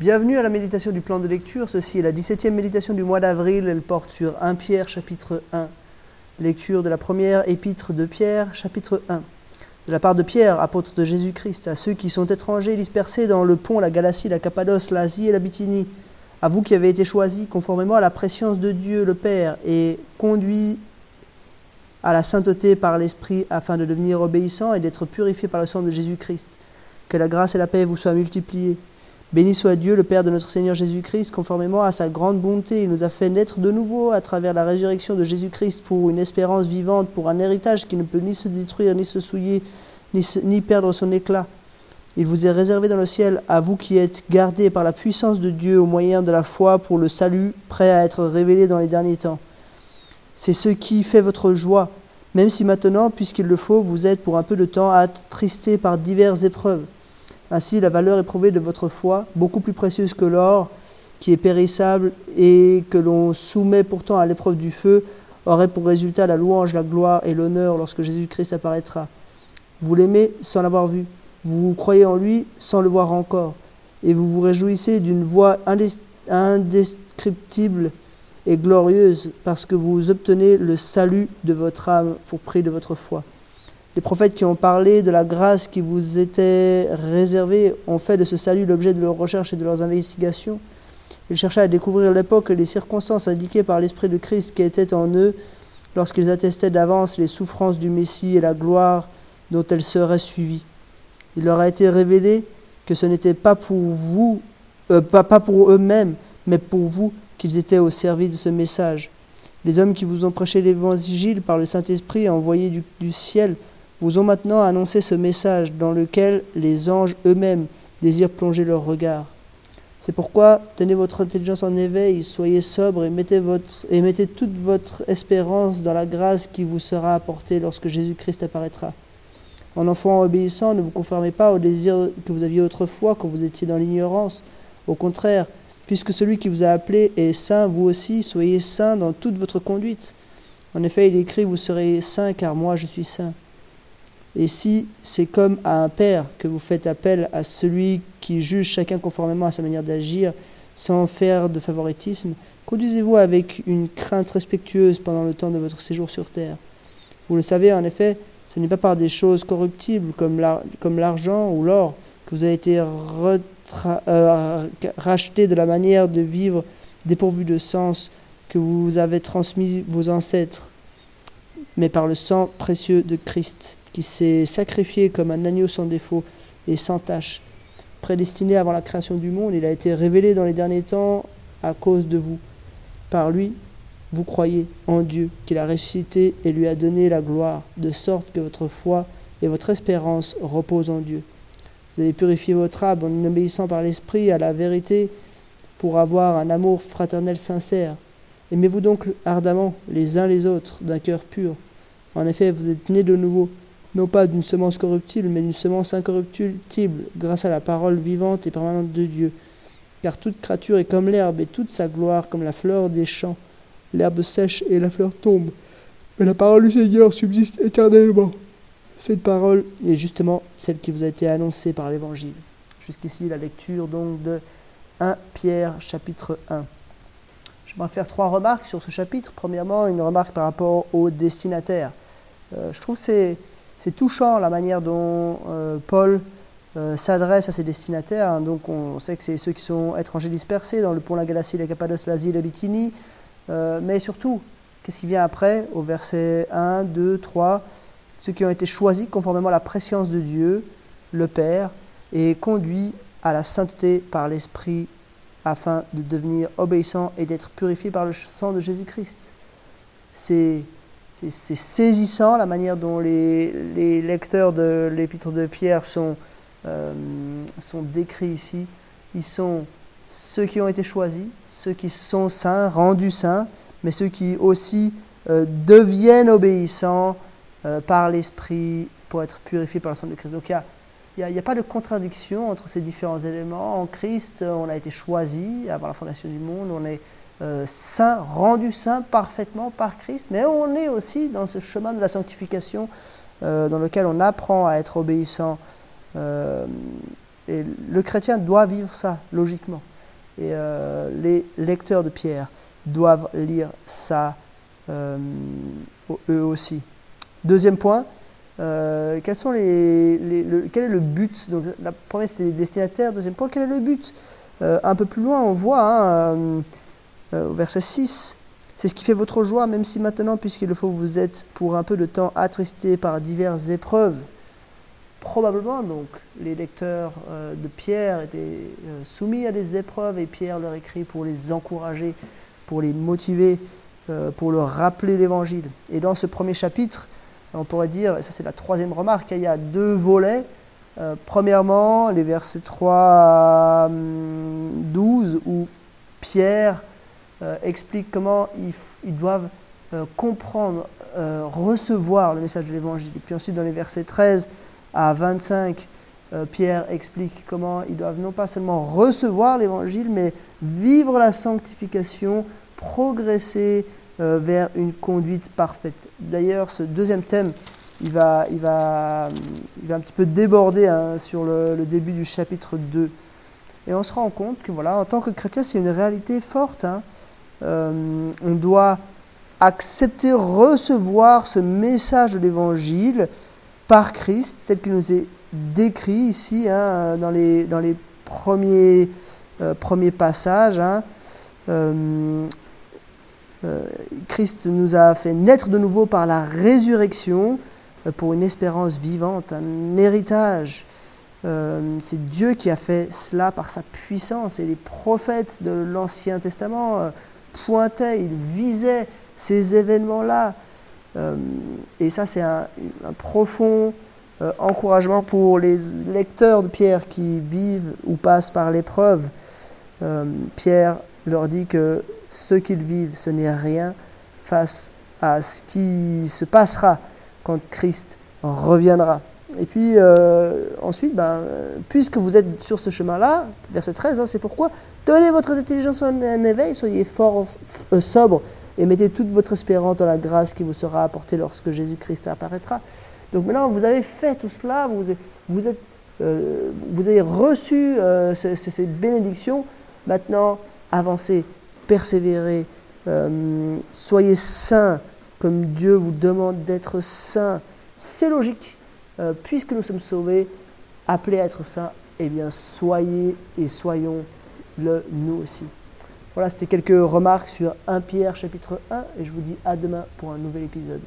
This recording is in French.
Bienvenue à la méditation du plan de lecture. Ceci est la 17e méditation du mois d'avril. Elle porte sur 1 Pierre chapitre 1. Lecture de la première épître de Pierre chapitre 1. De la part de Pierre, apôtre de Jésus-Christ, à ceux qui sont étrangers dispersés dans le pont, la Galatie, la Cappadoce, l'Asie et la Bithynie, à vous qui avez été choisis conformément à la préscience de Dieu le Père et conduits à la sainteté par l'Esprit afin de devenir obéissants et d'être purifiés par le sang de Jésus-Christ. Que la grâce et la paix vous soient multipliées. Béni soit Dieu, le Père de notre Seigneur Jésus-Christ, conformément à sa grande bonté, il nous a fait naître de nouveau à travers la résurrection de Jésus-Christ pour une espérance vivante, pour un héritage qui ne peut ni se détruire, ni se souiller, ni, ni perdre son éclat. Il vous est réservé dans le ciel, à vous qui êtes gardés par la puissance de Dieu au moyen de la foi pour le salut, prêt à être révélé dans les derniers temps. C'est ce qui fait votre joie, même si maintenant, puisqu'il le faut, vous êtes pour un peu de temps attristés par diverses épreuves ainsi, la valeur éprouvée de votre foi, beaucoup plus précieuse que l'or, qui est périssable et que l'on soumet pourtant à l'épreuve du feu, aurait pour résultat la louange, la gloire et l'honneur lorsque Jésus-Christ apparaîtra. Vous l'aimez sans l'avoir vu, vous croyez en lui sans le voir encore, et vous vous réjouissez d'une voix indescriptible et glorieuse parce que vous obtenez le salut de votre âme pour prix de votre foi. Les prophètes qui ont parlé de la grâce qui vous était réservée ont fait de ce salut l'objet de leurs recherches et de leurs investigations. Ils cherchaient à découvrir l'époque et les circonstances indiquées par l'Esprit de Christ qui était en eux lorsqu'ils attestaient d'avance les souffrances du Messie et la gloire dont elles seraient suivies. Il leur a été révélé que ce n'était pas pour vous, euh, pas, pas pour eux-mêmes, mais pour vous qu'ils étaient au service de ce message. Les hommes qui vous ont prêché l'évangile par le Saint-Esprit envoyé du, du ciel vous ont maintenant annoncé ce message dans lequel les anges eux-mêmes désirent plonger leur regard. C'est pourquoi tenez votre intelligence en éveil, soyez sobre et mettez, votre, et mettez toute votre espérance dans la grâce qui vous sera apportée lorsque Jésus-Christ apparaîtra. En enfant obéissant, ne vous conformez pas au désir que vous aviez autrefois quand vous étiez dans l'ignorance. Au contraire, puisque celui qui vous a appelé est saint, vous aussi, soyez saints dans toute votre conduite. En effet, il écrit, vous serez saints car moi je suis saint. Et si c'est comme à un père que vous faites appel à celui qui juge chacun conformément à sa manière d'agir, sans faire de favoritisme, conduisez-vous avec une crainte respectueuse pendant le temps de votre séjour sur terre. Vous le savez, en effet, ce n'est pas par des choses corruptibles comme l'argent ou l'or que vous avez été euh, racheté de la manière de vivre dépourvue de sens que vous avez transmis vos ancêtres, mais par le sang précieux de Christ qui s'est sacrifié comme un agneau sans défaut et sans tache. Prédestiné avant la création du monde, il a été révélé dans les derniers temps à cause de vous. Par lui, vous croyez en Dieu, qu'il a ressuscité et lui a donné la gloire, de sorte que votre foi et votre espérance reposent en Dieu. Vous avez purifié votre âme en obéissant par l'Esprit à la vérité pour avoir un amour fraternel sincère. Aimez-vous donc ardemment les uns les autres d'un cœur pur? En effet, vous êtes nés de nouveau non pas d'une semence corruptible, mais d'une semence incorruptible, grâce à la parole vivante et permanente de Dieu. Car toute créature est comme l'herbe, et toute sa gloire comme la fleur des champs. L'herbe sèche et la fleur tombe, mais la parole du Seigneur subsiste éternellement. Cette parole est justement celle qui vous a été annoncée par l'Évangile. Jusqu'ici, la lecture donc de 1 Pierre chapitre 1. Je vais faire trois remarques sur ce chapitre. Premièrement, une remarque par rapport au destinataire. Euh, je trouve c'est c'est touchant la manière dont euh, Paul euh, s'adresse à ses destinataires. Hein. Donc on sait que c'est ceux qui sont étrangers dispersés dans le pont La Galatie, la Cappadoce, l'Asie, la Bikini. Euh, mais surtout, qu'est-ce qui vient après au verset 1, 2, 3 Ceux qui ont été choisis conformément à la préscience de Dieu, le Père, et conduits à la sainteté par l'Esprit afin de devenir obéissants et d'être purifiés par le sang de Jésus-Christ. C'est c'est saisissant la manière dont les, lecteurs de l'épître de Pierre sont, euh, sont décrits ici. Ils sont ceux qui ont été choisis, ceux qui sont saints, rendus saints, mais ceux qui aussi euh, deviennent obéissants euh, par l'Esprit pour être purifiés par le sang de Christ. Donc il n'y a, a, pas de contradiction entre ces différents éléments. En Christ, on a été choisi avant la fondation du monde, on est euh, saint, rendu saint parfaitement par Christ, mais on est aussi dans ce chemin de la sanctification euh, dans lequel on apprend à être obéissant. Euh, et le chrétien doit vivre ça, logiquement. Et les lecteurs de Pierre doivent lire ça eux aussi. Deuxième point, quel est le but? Donc, La première, c'était les destinataires. Deuxième point, quel est le but? Un peu plus loin, on voit, hein, au verset 6, c'est ce qui fait votre joie, même si maintenant, puisqu'il le faut, vous êtes pour un peu de temps attristé par diverses épreuves. Probablement, donc, les lecteurs euh, de Pierre étaient euh, soumis à des épreuves et Pierre leur écrit pour les encourager, pour les motiver, euh, pour leur rappeler l'évangile. Et dans ce premier chapitre, on pourrait dire, et ça c'est la troisième remarque, il y a deux volets. premièrement, les versets 3 à 12, hum, où Pierre euh, explique comment ils, doivent euh, comprendre, euh, recevoir le message de l'Évangile. Et puis ensuite, dans les versets 13 à 25, Pierre explique comment ils doivent non pas seulement recevoir l'Évangile, mais vivre la sanctification, progresser vers une conduite parfaite. D'ailleurs, ce deuxième thème, il va, il va, un petit peu déborder hein, sur le, le, début du chapitre 2. Et on se rend compte que voilà, en tant que chrétien, c'est une réalité forte. Hein. Euh, on doit accepter, recevoir ce message de l'Évangile par Christ, tel qu'il nous est décrit ici hein, dans, les, dans les premiers, euh, premiers passages. Hein. Euh, Christ nous a fait naître de nouveau par la résurrection pour une espérance vivante, un héritage. c'est Dieu qui a fait cela par sa puissance et les prophètes de l'Ancien Testament pointait, il visait ces événements-là. Euh, et ça, c'est un, profond euh, encouragement pour les lecteurs de Pierre qui vivent ou passent par l'épreuve. Euh, Pierre leur dit que ce qu'ils vivent, ce n'est rien face à ce qui se passera quand Christ reviendra. Et puis ensuite, ben, puisque vous êtes sur ce chemin-là, verset 13, hein, c'est pourquoi Tenez votre intelligence en éveil, soyez fort, euh, sobre et mettez toute votre espérance dans la grâce qui vous sera apportée lorsque Jésus-Christ apparaîtra. Donc maintenant, vous avez fait tout cela, vous, vous, êtes, euh, vous avez reçu euh, ces, bénédictions. Maintenant, avancez, persévérez, soyez saints comme Dieu vous demande d'être saints. C'est logique. puisque nous sommes sauvés, appelés à être saints, eh bien, soyez et soyons le nous aussi. Voilà, c'était quelques remarques sur 1 Pierre chapitre 1 et je vous dis à demain pour un nouvel épisode.